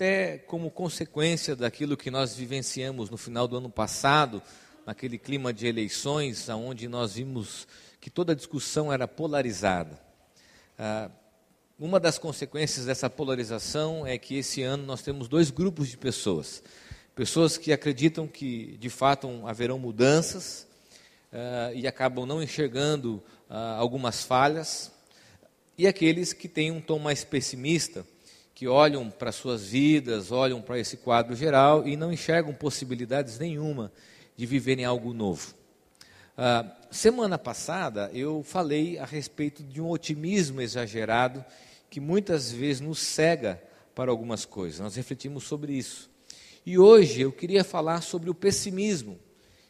até como consequência daquilo que nós vivenciamos no final do ano passado, naquele clima de eleições, onde nós vimos que toda a discussão era polarizada. Ah, uma das consequências dessa polarização é que esse ano nós temos dois grupos de pessoas. Pessoas que acreditam que de fato haverão mudanças uh, e acabam não enxergando uh, algumas falhas, e aqueles que têm um tom mais pessimista, que olham para suas vidas, olham para esse quadro geral e não enxergam possibilidades nenhuma de viverem algo novo. Uh, semana passada eu falei a respeito de um otimismo exagerado que muitas vezes nos cega para algumas coisas. Nós refletimos sobre isso. E hoje eu queria falar sobre o pessimismo,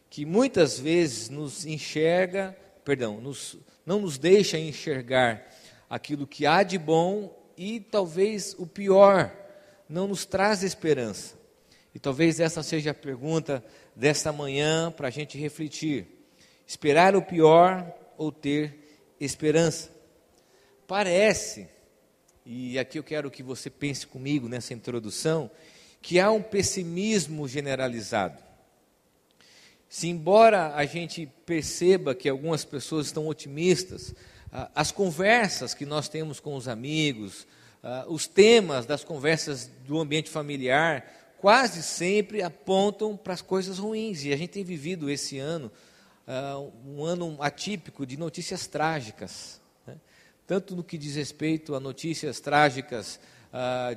que muitas vezes nos enxerga, perdão, nos, não nos deixa enxergar aquilo que há de bom e talvez o pior, não nos traz esperança. E talvez essa seja a pergunta desta manhã para a gente refletir. Esperar o pior ou ter esperança? Parece, e aqui eu quero que você pense comigo nessa introdução, que há um pessimismo generalizado. Se, embora a gente perceba que algumas pessoas estão otimistas, as conversas que nós temos com os amigos, os temas das conversas do ambiente familiar, quase sempre apontam para as coisas ruins. E a gente tem vivido esse ano uh, um ano atípico de notícias trágicas, né? tanto no que diz respeito a notícias trágicas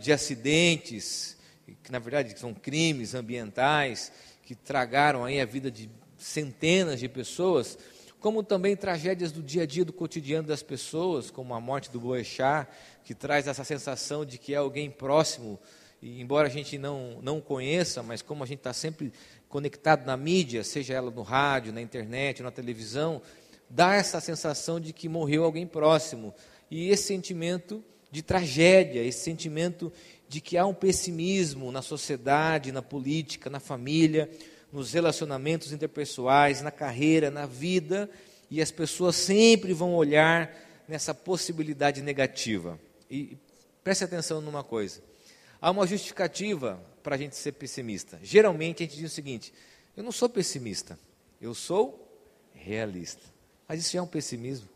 de acidentes, que na verdade são crimes ambientais, que tragaram aí a vida de centenas de pessoas, como também tragédias do dia a dia, do cotidiano das pessoas, como a morte do Boechat, que traz essa sensação de que é alguém próximo, e embora a gente não, não conheça, mas como a gente está sempre conectado na mídia, seja ela no rádio, na internet, na televisão, dá essa sensação de que morreu alguém próximo. E esse sentimento de tragédia, esse sentimento de que há um pessimismo na sociedade, na política, na família, nos relacionamentos interpessoais, na carreira, na vida, e as pessoas sempre vão olhar nessa possibilidade negativa. E preste atenção numa coisa: há uma justificativa para a gente ser pessimista. Geralmente a gente diz o seguinte: eu não sou pessimista, eu sou realista. Mas isso é um pessimismo.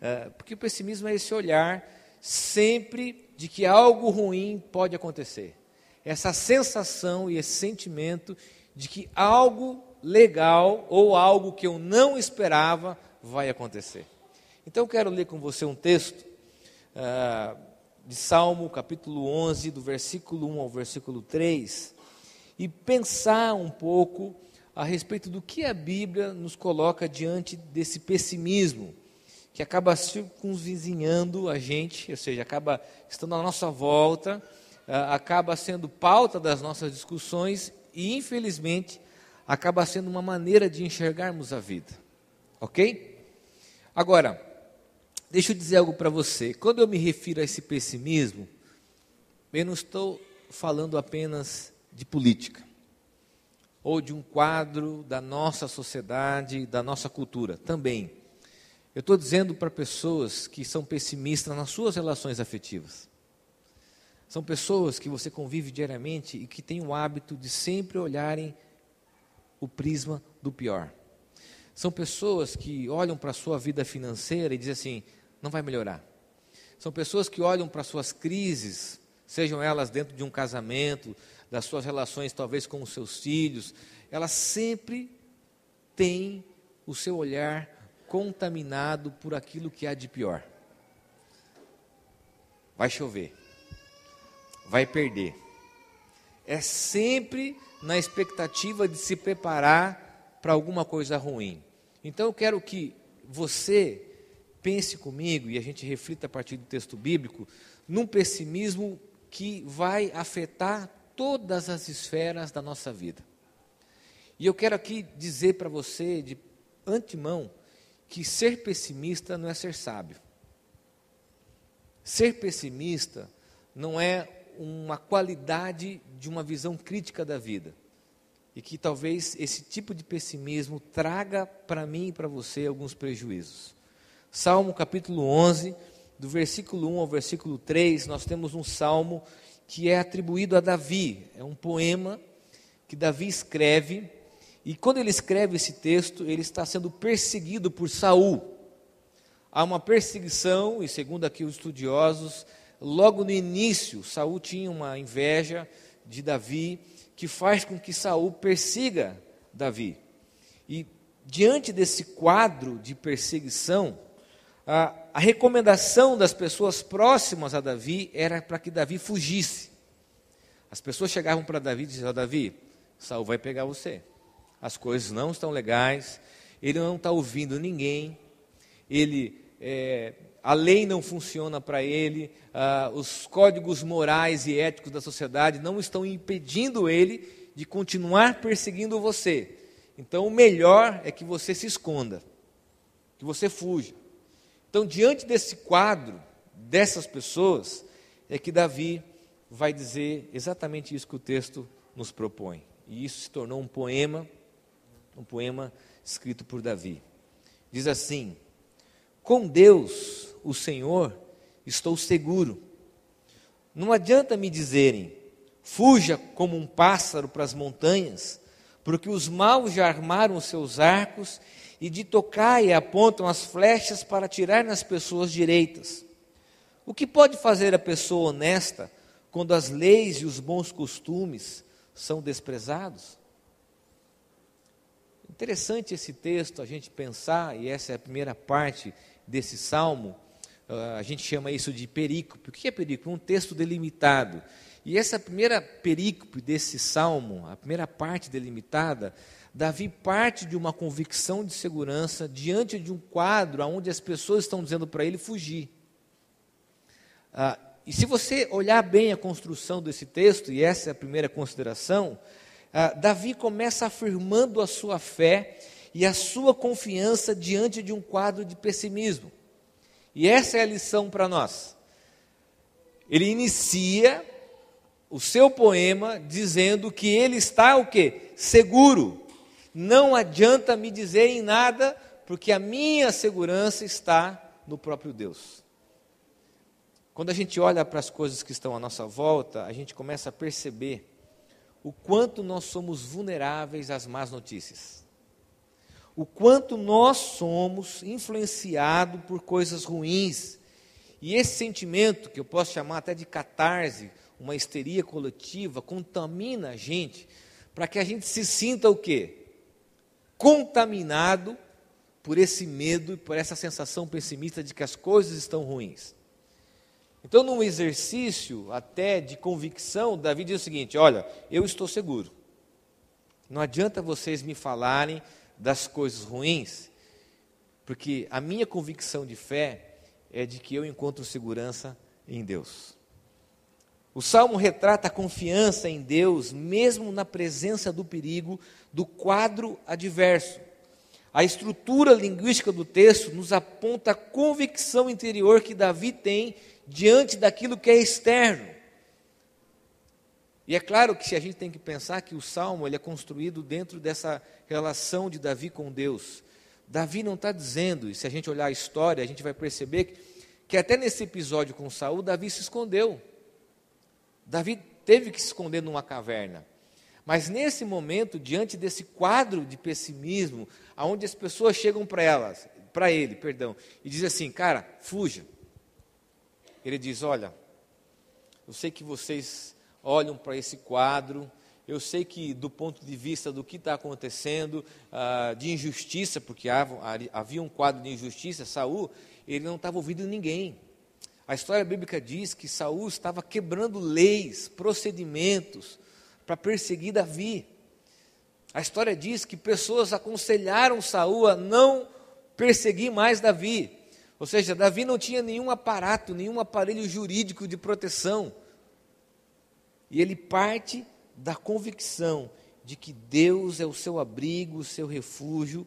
É, porque o pessimismo é esse olhar sempre de que algo ruim pode acontecer. Essa sensação e esse sentimento de que algo legal ou algo que eu não esperava vai acontecer. Então eu quero ler com você um texto. Uh, de Salmo, capítulo 11, do versículo 1 ao versículo 3, e pensar um pouco a respeito do que a Bíblia nos coloca diante desse pessimismo, que acaba circunvizinhando a gente, ou seja, acaba estando à nossa volta, acaba sendo pauta das nossas discussões e, infelizmente, acaba sendo uma maneira de enxergarmos a vida. Ok? Agora, Deixa eu dizer algo para você. Quando eu me refiro a esse pessimismo, eu não estou falando apenas de política ou de um quadro da nossa sociedade, da nossa cultura. Também. Eu estou dizendo para pessoas que são pessimistas nas suas relações afetivas. São pessoas que você convive diariamente e que têm o hábito de sempre olharem o prisma do pior. São pessoas que olham para a sua vida financeira e dizem assim: não vai melhorar. São pessoas que olham para suas crises, sejam elas dentro de um casamento, das suas relações talvez com os seus filhos, elas sempre têm o seu olhar contaminado por aquilo que há de pior. Vai chover, vai perder. É sempre na expectativa de se preparar para alguma coisa ruim. Então eu quero que você pense comigo e a gente reflita a partir do texto bíblico num pessimismo que vai afetar todas as esferas da nossa vida. E eu quero aqui dizer para você de antemão que ser pessimista não é ser sábio. Ser pessimista não é uma qualidade de uma visão crítica da vida. E que talvez esse tipo de pessimismo traga para mim e para você alguns prejuízos. Salmo capítulo 11, do versículo 1 ao versículo 3, nós temos um salmo que é atribuído a Davi. É um poema que Davi escreve, e quando ele escreve esse texto, ele está sendo perseguido por Saul. Há uma perseguição, e segundo aqui os estudiosos, logo no início, Saul tinha uma inveja de Davi, que faz com que Saul persiga Davi. E diante desse quadro de perseguição, a, a recomendação das pessoas próximas a Davi era para que Davi fugisse. As pessoas chegavam para Davi e diziam: Davi, Saul vai pegar você. As coisas não estão legais, ele não está ouvindo ninguém, ele é, a lei não funciona para ele, ah, os códigos morais e éticos da sociedade não estão impedindo ele de continuar perseguindo você. Então, o melhor é que você se esconda, que você fuja. Então, diante desse quadro, dessas pessoas, é que Davi vai dizer exatamente isso que o texto nos propõe. E isso se tornou um poema, um poema escrito por Davi. Diz assim: Com Deus, o Senhor, estou seguro. Não adianta me dizerem, fuja como um pássaro para as montanhas, porque os maus já armaram os seus arcos e de tocar e apontam as flechas para atirar nas pessoas direitas. O que pode fazer a pessoa honesta quando as leis e os bons costumes são desprezados? Interessante esse texto, a gente pensar, e essa é a primeira parte desse salmo, ah, a gente chama isso de perícope. O que é perícope? Um texto delimitado. E essa primeira perícope desse salmo, a primeira parte delimitada, Davi parte de uma convicção de segurança diante de um quadro onde as pessoas estão dizendo para ele fugir. Ah, e se você olhar bem a construção desse texto, e essa é a primeira consideração, ah, Davi começa afirmando a sua fé e a sua confiança diante de um quadro de pessimismo. E essa é a lição para nós. Ele inicia o seu poema dizendo que ele está o quê? Seguro. Não adianta me dizerem nada, porque a minha segurança está no próprio Deus. Quando a gente olha para as coisas que estão à nossa volta, a gente começa a perceber o quanto nós somos vulneráveis às más notícias. O quanto nós somos influenciados por coisas ruins. E esse sentimento, que eu posso chamar até de catarse, uma histeria coletiva, contamina a gente, para que a gente se sinta o quê? Contaminado por esse medo e por essa sensação pessimista de que as coisas estão ruins. Então, num exercício até de convicção, Davi diz o seguinte: Olha, eu estou seguro. Não adianta vocês me falarem das coisas ruins, porque a minha convicção de fé é de que eu encontro segurança em Deus. O salmo retrata a confiança em Deus, mesmo na presença do perigo do quadro adverso. A estrutura linguística do texto nos aponta a convicção interior que Davi tem diante daquilo que é externo. E é claro que a gente tem que pensar que o salmo ele é construído dentro dessa relação de Davi com Deus. Davi não está dizendo, e se a gente olhar a história, a gente vai perceber que, que até nesse episódio com Saul, Davi se escondeu. Davi teve que se esconder numa caverna. Mas nesse momento, diante desse quadro de pessimismo, aonde as pessoas chegam para elas, para ele, perdão, e dizem assim, cara, fuja. Ele diz, olha, eu sei que vocês olham para esse quadro, eu sei que do ponto de vista do que está acontecendo, ah, de injustiça, porque havia um quadro de injustiça, Saul, ele não estava ouvindo ninguém. A história bíblica diz que Saul estava quebrando leis, procedimentos para perseguir Davi. A história diz que pessoas aconselharam Saul a não perseguir mais Davi. Ou seja, Davi não tinha nenhum aparato, nenhum aparelho jurídico de proteção. E ele parte da convicção de que Deus é o seu abrigo, o seu refúgio,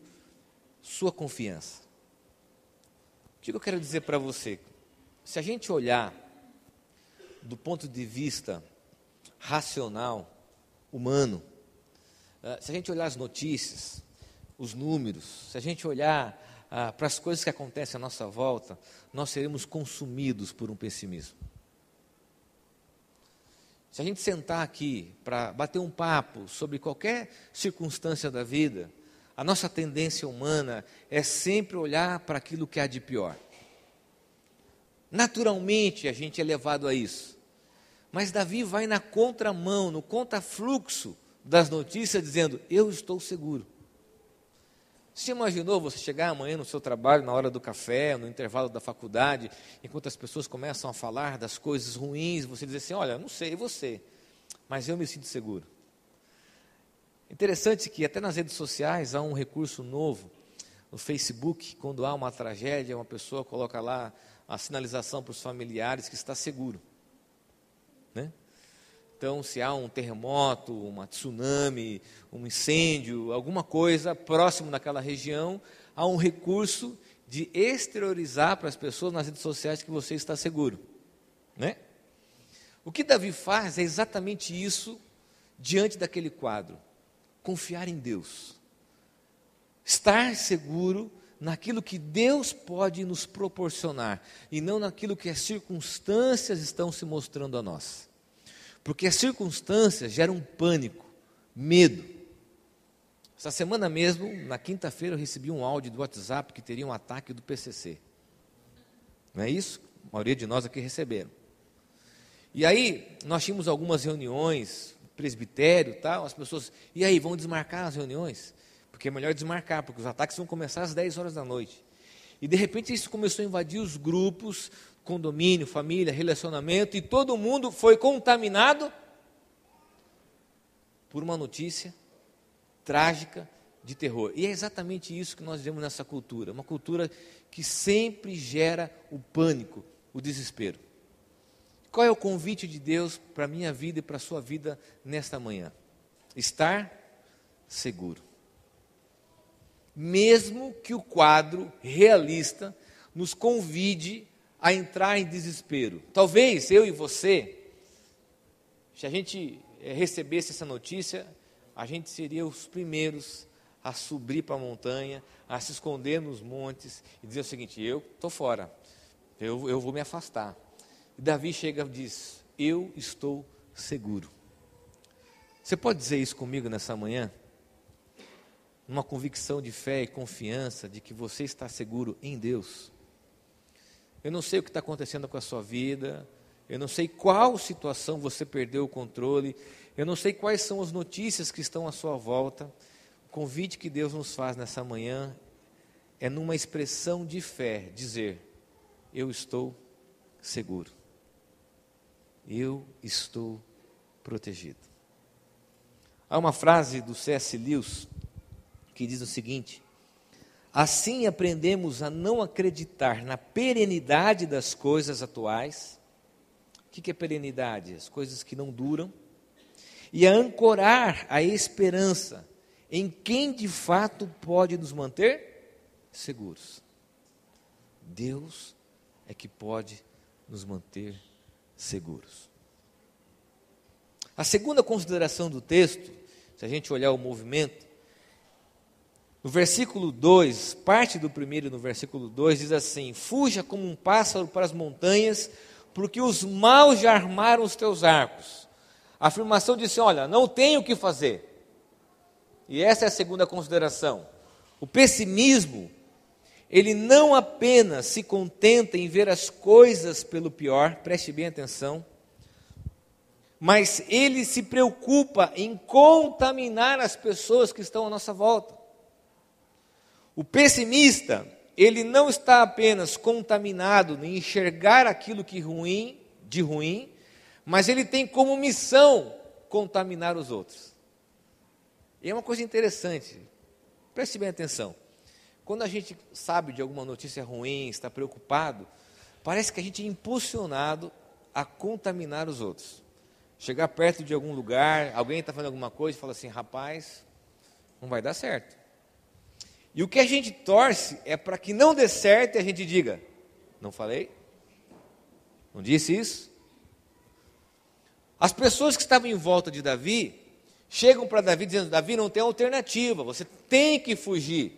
sua confiança. O que eu quero dizer para você? Se a gente olhar do ponto de vista racional, humano, eh, se a gente olhar as notícias, os números, se a gente olhar ah, para as coisas que acontecem à nossa volta, nós seremos consumidos por um pessimismo. Se a gente sentar aqui para bater um papo sobre qualquer circunstância da vida, a nossa tendência humana é sempre olhar para aquilo que há de pior. Naturalmente a gente é levado a isso. Mas Davi vai na contramão, no contrafluxo das notícias, dizendo: Eu estou seguro. Você imaginou você chegar amanhã no seu trabalho, na hora do café, no intervalo da faculdade, enquanto as pessoas começam a falar das coisas ruins, você dizer assim: Olha, não sei você, mas eu me sinto seguro. Interessante que até nas redes sociais há um recurso novo. No Facebook, quando há uma tragédia, uma pessoa coloca lá a sinalização para os familiares que está seguro. Né? Então, se há um terremoto, uma tsunami, um incêndio, alguma coisa próximo daquela região, há um recurso de exteriorizar para as pessoas nas redes sociais que você está seguro. Né? O que Davi faz é exatamente isso diante daquele quadro: confiar em Deus, estar seguro naquilo que Deus pode nos proporcionar e não naquilo que as circunstâncias estão se mostrando a nós. Porque as circunstâncias geram pânico, medo. Essa semana mesmo, na quinta-feira, eu recebi um áudio do WhatsApp que teria um ataque do PCC. Não é isso? A maioria de nós aqui receberam. E aí, nós tínhamos algumas reuniões, presbitério tal, as pessoas, e aí, vão desmarcar as reuniões? Porque é melhor desmarcar, porque os ataques vão começar às 10 horas da noite. E de repente isso começou a invadir os grupos, condomínio, família, relacionamento, e todo mundo foi contaminado por uma notícia trágica de terror. E é exatamente isso que nós vemos nessa cultura, uma cultura que sempre gera o pânico, o desespero. Qual é o convite de Deus para a minha vida e para a sua vida nesta manhã? Estar seguro. Mesmo que o quadro realista nos convide a entrar em desespero. Talvez eu e você, se a gente eh, recebesse essa notícia, a gente seria os primeiros a subir para a montanha, a se esconder nos montes e dizer o seguinte: eu estou fora, eu, eu vou me afastar. E Davi chega e diz: Eu estou seguro. Você pode dizer isso comigo nessa manhã? Uma convicção de fé e confiança de que você está seguro em Deus. Eu não sei o que está acontecendo com a sua vida, eu não sei qual situação você perdeu o controle, eu não sei quais são as notícias que estão à sua volta. O convite que Deus nos faz nessa manhã é numa expressão de fé, dizer: Eu estou seguro. Eu estou protegido. Há uma frase do C.S. Lewis que diz o seguinte: Assim aprendemos a não acreditar na perenidade das coisas atuais. O que é perenidade? As coisas que não duram. E a ancorar a esperança em quem de fato pode nos manter seguros. Deus é que pode nos manter seguros. A segunda consideração do texto, se a gente olhar o movimento, no versículo 2, parte do primeiro no versículo 2 diz assim: Fuja como um pássaro para as montanhas, porque os maus já armaram os teus arcos. A afirmação disse: Olha, não tenho o que fazer. E essa é a segunda consideração. O pessimismo, ele não apenas se contenta em ver as coisas pelo pior, preste bem atenção, mas ele se preocupa em contaminar as pessoas que estão à nossa volta. O pessimista, ele não está apenas contaminado em enxergar aquilo que ruim, de ruim, mas ele tem como missão contaminar os outros. E é uma coisa interessante. Preste bem atenção. Quando a gente sabe de alguma notícia ruim, está preocupado, parece que a gente é impulsionado a contaminar os outros. Chegar perto de algum lugar, alguém está fazendo alguma coisa e fala assim: rapaz, não vai dar certo. E o que a gente torce é para que não dê certo e a gente diga: não falei? Não disse isso? As pessoas que estavam em volta de Davi chegam para Davi dizendo: Davi não tem alternativa, você tem que fugir,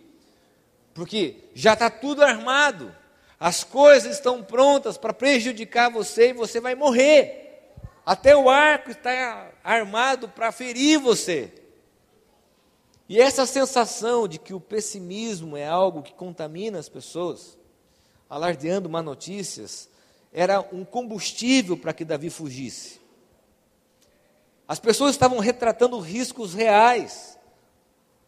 porque já está tudo armado, as coisas estão prontas para prejudicar você e você vai morrer. Até o arco está armado para ferir você. E essa sensação de que o pessimismo é algo que contamina as pessoas, alardeando má notícias, era um combustível para que Davi fugisse. As pessoas estavam retratando riscos reais.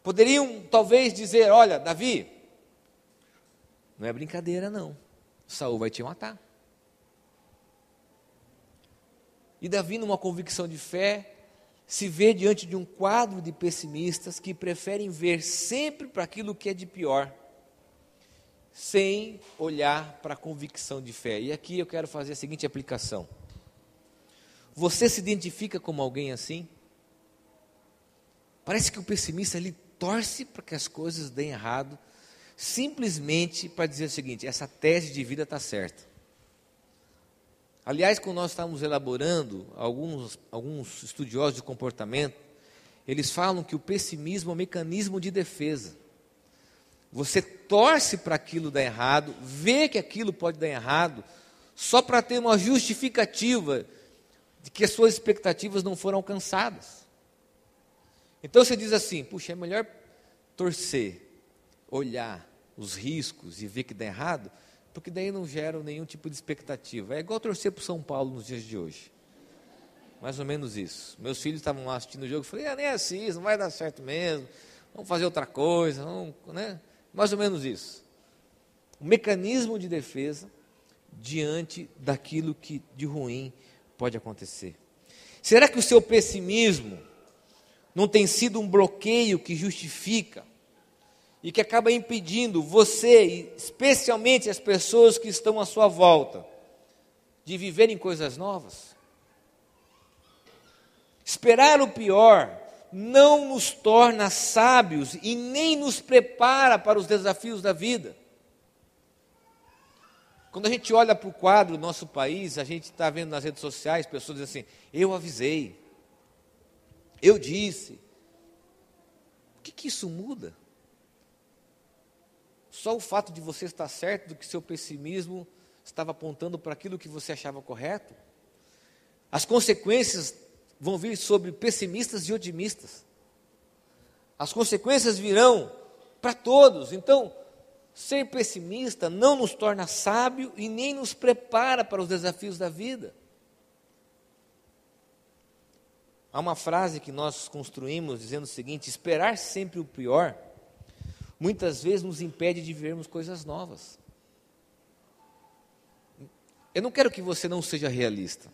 Poderiam talvez dizer: Olha, Davi, não é brincadeira, não. Saul vai te matar. E Davi, numa convicção de fé, se vê diante de um quadro de pessimistas que preferem ver sempre para aquilo que é de pior, sem olhar para a convicção de fé. E aqui eu quero fazer a seguinte aplicação. Você se identifica como alguém assim? Parece que o pessimista ele torce para que as coisas deem errado, simplesmente para dizer o seguinte: essa tese de vida está certa. Aliás, quando nós estávamos elaborando, alguns, alguns estudiosos de comportamento, eles falam que o pessimismo é um mecanismo de defesa. Você torce para aquilo dar errado, vê que aquilo pode dar errado, só para ter uma justificativa de que as suas expectativas não foram alcançadas. Então você diz assim: puxa, é melhor torcer, olhar os riscos e ver que dá errado, porque daí não geram nenhum tipo de expectativa. É igual torcer para o São Paulo nos dias de hoje. Mais ou menos isso. Meus filhos estavam lá assistindo o jogo, eu falei, ah, nem assim, não vai dar certo mesmo, vamos fazer outra coisa, vamos, né? mais ou menos isso. Um mecanismo de defesa diante daquilo que de ruim pode acontecer. Será que o seu pessimismo não tem sido um bloqueio que justifica e que acaba impedindo você, especialmente as pessoas que estão à sua volta, de viverem coisas novas? Esperar o pior não nos torna sábios e nem nos prepara para os desafios da vida. Quando a gente olha para o quadro do nosso país, a gente está vendo nas redes sociais pessoas dizendo assim: eu avisei, eu disse. O que, que isso muda? Só o fato de você estar certo do que seu pessimismo estava apontando para aquilo que você achava correto? As consequências vão vir sobre pessimistas e otimistas. As consequências virão para todos. Então, ser pessimista não nos torna sábio e nem nos prepara para os desafios da vida. Há uma frase que nós construímos dizendo o seguinte: esperar sempre o pior, muitas vezes nos impede de vivermos coisas novas. Eu não quero que você não seja realista.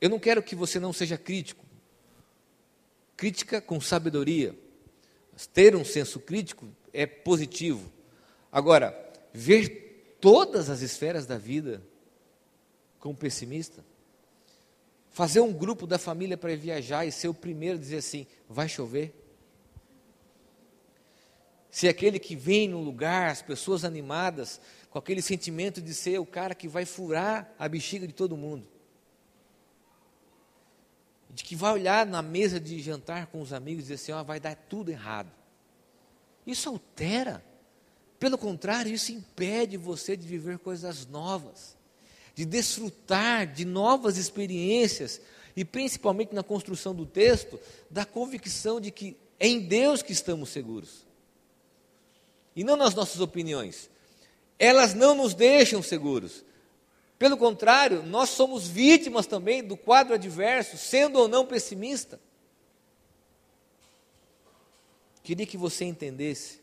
Eu não quero que você não seja crítico. Crítica com sabedoria. Ter um senso crítico é positivo. Agora, ver todas as esferas da vida como pessimista, fazer um grupo da família para viajar e ser o primeiro a dizer assim: vai chover. Ser aquele que vem no lugar, as pessoas animadas, com aquele sentimento de ser o cara que vai furar a bexiga de todo mundo. De que vai olhar na mesa de jantar com os amigos e dizer assim: ó, vai dar tudo errado. Isso altera. Pelo contrário, isso impede você de viver coisas novas, de desfrutar de novas experiências e principalmente na construção do texto, da convicção de que é em Deus que estamos seguros. E não nas nossas opiniões. Elas não nos deixam seguros. Pelo contrário, nós somos vítimas também do quadro adverso, sendo ou não pessimista. Queria que você entendesse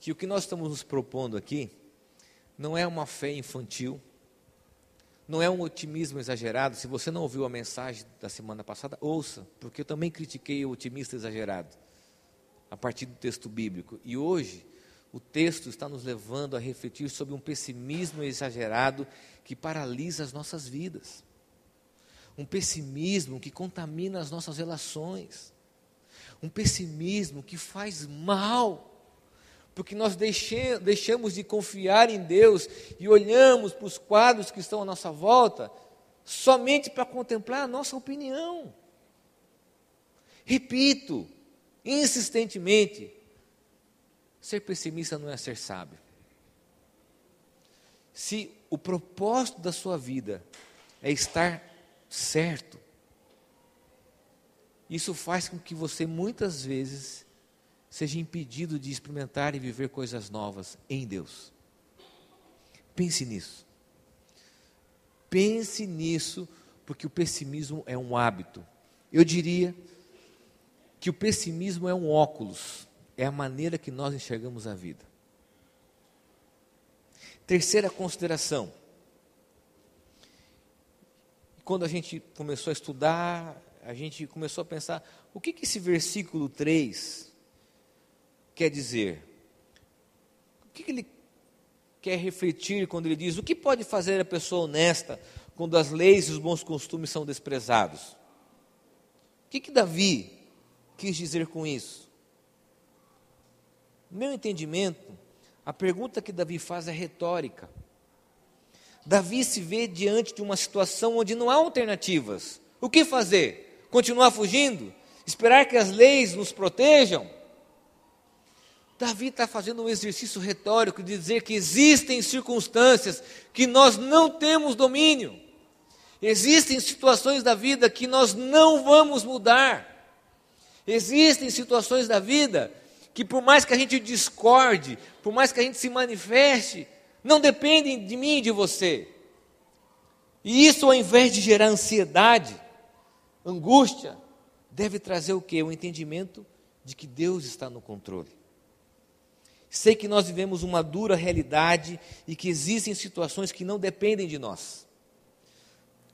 que o que nós estamos nos propondo aqui não é uma fé infantil, não é um otimismo exagerado. Se você não ouviu a mensagem da semana passada, ouça, porque eu também critiquei o otimista exagerado a partir do texto bíblico. E hoje o texto está nos levando a refletir sobre um pessimismo exagerado que paralisa as nossas vidas. Um pessimismo que contamina as nossas relações um pessimismo que faz mal, porque nós deixamos de confiar em Deus e olhamos para os quadros que estão à nossa volta somente para contemplar a nossa opinião. Repito, insistentemente, ser pessimista não é ser sábio. Se o propósito da sua vida é estar certo. Isso faz com que você muitas vezes seja impedido de experimentar e viver coisas novas em Deus. Pense nisso. Pense nisso, porque o pessimismo é um hábito. Eu diria que o pessimismo é um óculos, é a maneira que nós enxergamos a vida. Terceira consideração. Quando a gente começou a estudar, a gente começou a pensar: o que, que esse versículo 3 quer dizer? O que, que ele quer refletir quando ele diz: o que pode fazer a pessoa honesta quando as leis e os bons costumes são desprezados? O que, que Davi quis dizer com isso? Meu entendimento, a pergunta que Davi faz é retórica. Davi se vê diante de uma situação onde não há alternativas. O que fazer? Continuar fugindo? Esperar que as leis nos protejam? Davi está fazendo um exercício retórico de dizer que existem circunstâncias que nós não temos domínio, existem situações da vida que nós não vamos mudar, existem situações da vida que, por mais que a gente discorde, por mais que a gente se manifeste, não dependem de mim e de você. E isso, ao invés de gerar ansiedade, angústia, deve trazer o que? O entendimento de que Deus está no controle. Sei que nós vivemos uma dura realidade e que existem situações que não dependem de nós.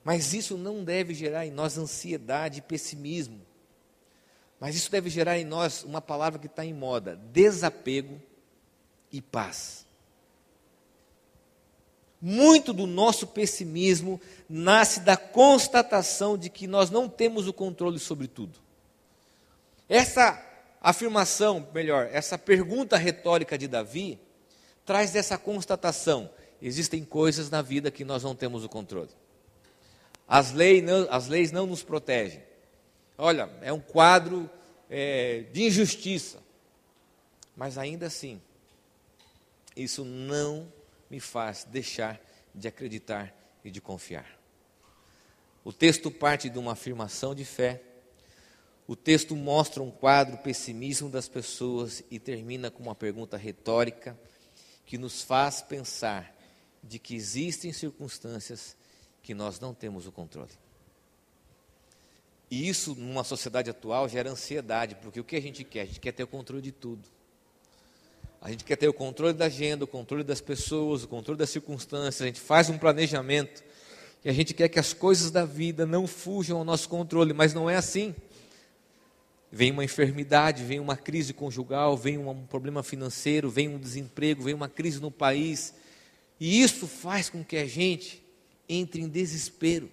Mas isso não deve gerar em nós ansiedade e pessimismo. Mas isso deve gerar em nós uma palavra que está em moda: desapego e paz. Muito do nosso pessimismo nasce da constatação de que nós não temos o controle sobre tudo. Essa afirmação, melhor, essa pergunta retórica de Davi, traz essa constatação: existem coisas na vida que nós não temos o controle. As leis não, as leis não nos protegem. Olha, é um quadro é, de injustiça. Mas ainda assim, isso não me faz deixar de acreditar e de confiar. O texto parte de uma afirmação de fé o texto mostra um quadro pessimismo das pessoas e termina com uma pergunta retórica que nos faz pensar de que existem circunstâncias que nós não temos o controle. E isso, numa sociedade atual, gera ansiedade, porque o que a gente quer? A gente quer ter o controle de tudo. A gente quer ter o controle da agenda, o controle das pessoas, o controle das circunstâncias. A gente faz um planejamento e a gente quer que as coisas da vida não fujam ao nosso controle, mas não é assim vem uma enfermidade, vem uma crise conjugal, vem um problema financeiro, vem um desemprego, vem uma crise no país. E isso faz com que a gente entre em desespero.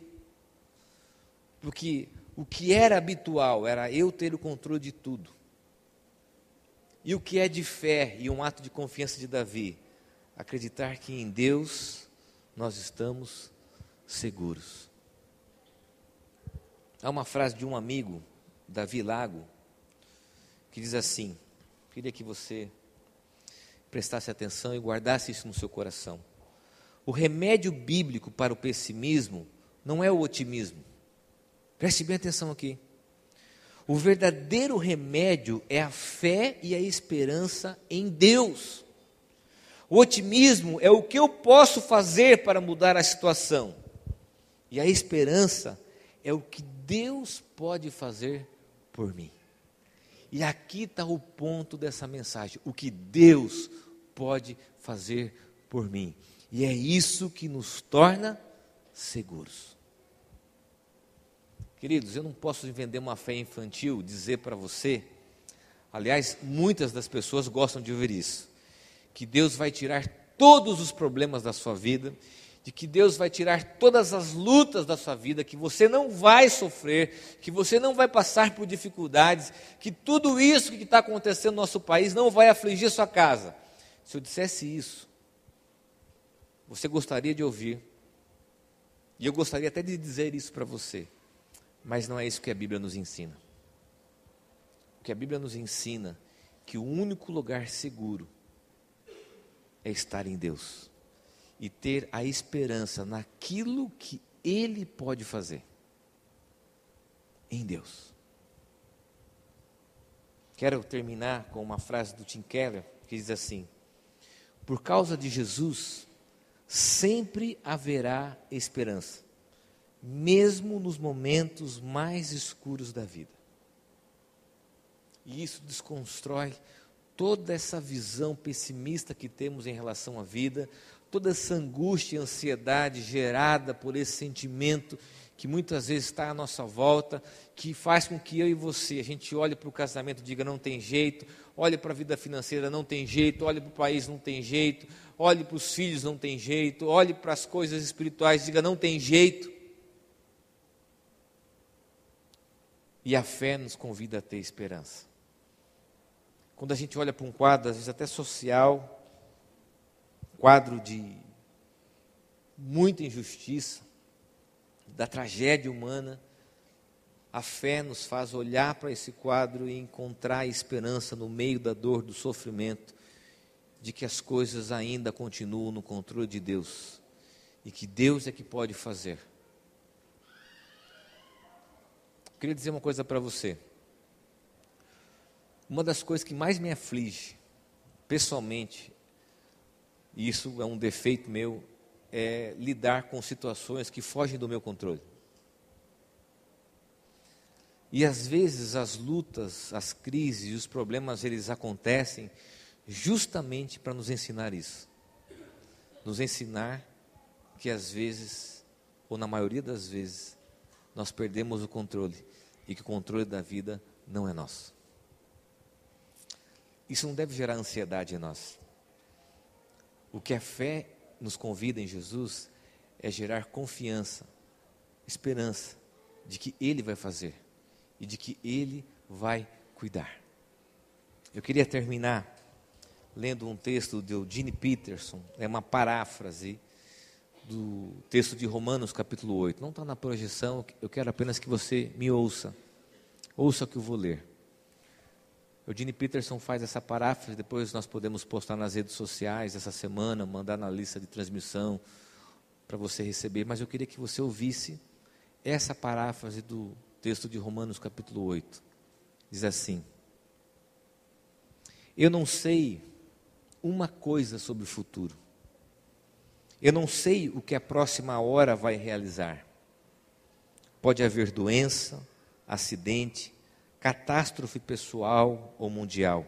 Porque o que era habitual era eu ter o controle de tudo. E o que é de fé e um ato de confiança de Davi? Acreditar que em Deus nós estamos seguros. Há uma frase de um amigo Davi Lago, que diz assim: queria que você prestasse atenção e guardasse isso no seu coração. O remédio bíblico para o pessimismo não é o otimismo. Preste bem atenção aqui. O verdadeiro remédio é a fé e a esperança em Deus. O otimismo é o que eu posso fazer para mudar a situação. E a esperança é o que Deus pode fazer por mim. E aqui está o ponto dessa mensagem: o que Deus pode fazer por mim. E é isso que nos torna seguros. Queridos, eu não posso vender uma fé infantil, dizer para você, aliás, muitas das pessoas gostam de ouvir isso, que Deus vai tirar todos os problemas da sua vida de que Deus vai tirar todas as lutas da sua vida, que você não vai sofrer, que você não vai passar por dificuldades, que tudo isso que está acontecendo no nosso país não vai afligir sua casa. Se eu dissesse isso, você gostaria de ouvir, e eu gostaria até de dizer isso para você, mas não é isso que a Bíblia nos ensina. O que a Bíblia nos ensina que o único lugar seguro é estar em Deus e ter a esperança naquilo que Ele pode fazer. em Deus. Quero terminar com uma frase do Tim Keller que diz assim: Por causa de Jesus, sempre haverá esperança, mesmo nos momentos mais escuros da vida. E isso desconstrói toda essa visão pessimista que temos em relação à vida, toda essa angústia e ansiedade gerada por esse sentimento que muitas vezes está à nossa volta, que faz com que eu e você, a gente olhe para o casamento e diga não tem jeito, olhe para a vida financeira, não tem jeito, olhe para o país, não tem jeito, olhe para os filhos, não tem jeito, olhe para as coisas espirituais, diga não tem jeito. E a fé nos convida a ter esperança. Quando a gente olha para um quadro, às vezes até social, quadro de muita injustiça, da tragédia humana, a fé nos faz olhar para esse quadro e encontrar esperança no meio da dor, do sofrimento, de que as coisas ainda continuam no controle de Deus e que Deus é que pode fazer. Eu queria dizer uma coisa para você. Uma das coisas que mais me aflige, pessoalmente, e isso é um defeito meu, é lidar com situações que fogem do meu controle. E às vezes as lutas, as crises, os problemas, eles acontecem justamente para nos ensinar isso. Nos ensinar que às vezes, ou na maioria das vezes, nós perdemos o controle e que o controle da vida não é nosso. Isso não deve gerar ansiedade em nós. O que a fé nos convida em Jesus é gerar confiança, esperança de que Ele vai fazer e de que Ele vai cuidar. Eu queria terminar lendo um texto de Eugene Peterson, é uma paráfrase do texto de Romanos capítulo 8. Não está na projeção, eu quero apenas que você me ouça. Ouça o que eu vou ler. Eugene Peterson faz essa paráfrase, depois nós podemos postar nas redes sociais essa semana, mandar na lista de transmissão para você receber, mas eu queria que você ouvisse essa paráfrase do texto de Romanos capítulo 8. Diz assim: Eu não sei uma coisa sobre o futuro. Eu não sei o que a próxima hora vai realizar. Pode haver doença, acidente, catástrofe pessoal ou mundial.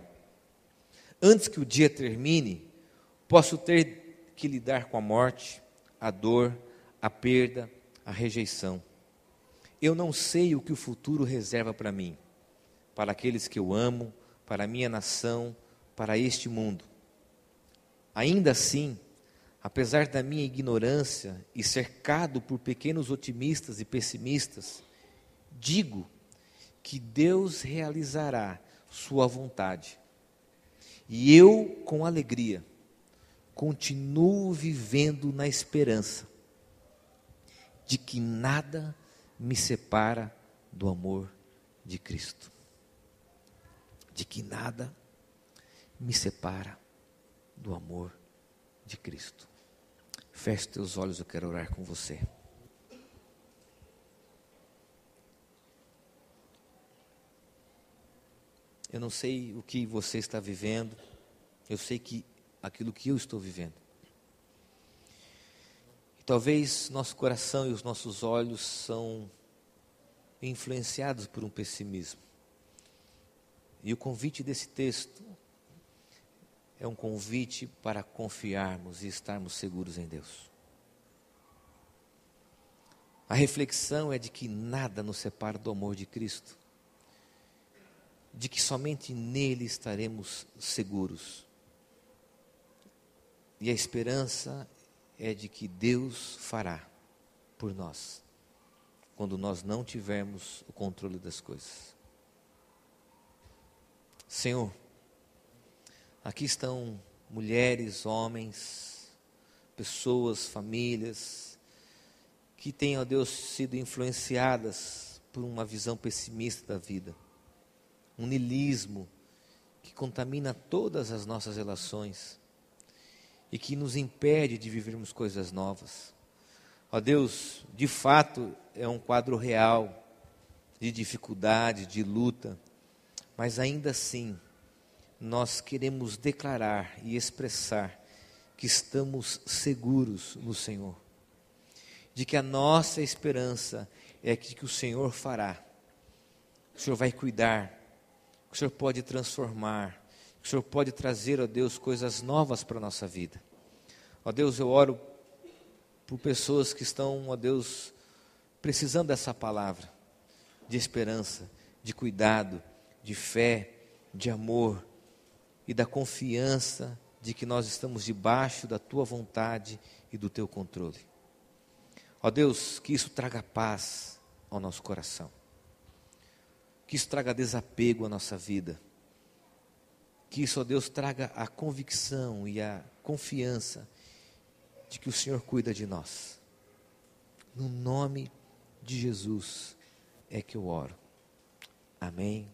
Antes que o dia termine, posso ter que lidar com a morte, a dor, a perda, a rejeição. Eu não sei o que o futuro reserva para mim, para aqueles que eu amo, para a minha nação, para este mundo. Ainda assim, apesar da minha ignorância e cercado por pequenos otimistas e pessimistas, digo que Deus realizará Sua vontade. E eu, com alegria, continuo vivendo na esperança de que nada me separa do amor de Cristo. De que nada me separa do amor de Cristo. Feche teus olhos, eu quero orar com você. Eu não sei o que você está vivendo, eu sei que aquilo que eu estou vivendo. E talvez nosso coração e os nossos olhos são influenciados por um pessimismo. E o convite desse texto é um convite para confiarmos e estarmos seguros em Deus. A reflexão é de que nada nos separa do amor de Cristo de que somente nele estaremos seguros. E a esperança é de que Deus fará por nós, quando nós não tivermos o controle das coisas. Senhor, aqui estão mulheres, homens, pessoas, famílias, que têm, ó Deus, sido influenciadas por uma visão pessimista da vida um nilismo que contamina todas as nossas relações e que nos impede de vivermos coisas novas. Ó Deus, de fato é um quadro real. de dificuldade, de luta, mas ainda assim, nós queremos declarar e expressar que estamos seguros no Senhor, de que a nossa esperança é que o Senhor fará, o Senhor vai cuidar, o Senhor pode transformar, o Senhor pode trazer, ó Deus, coisas novas para a nossa vida. Ó Deus, eu oro por pessoas que estão, ó Deus, precisando dessa palavra de esperança, de cuidado, de fé, de amor e da confiança de que nós estamos debaixo da tua vontade e do teu controle. Ó Deus, que isso traga paz ao nosso coração, que isso traga desapego à nossa vida, que isso, ó Deus, traga a convicção e a confiança de que o Senhor cuida de nós. No nome de Jesus é que eu oro. Amém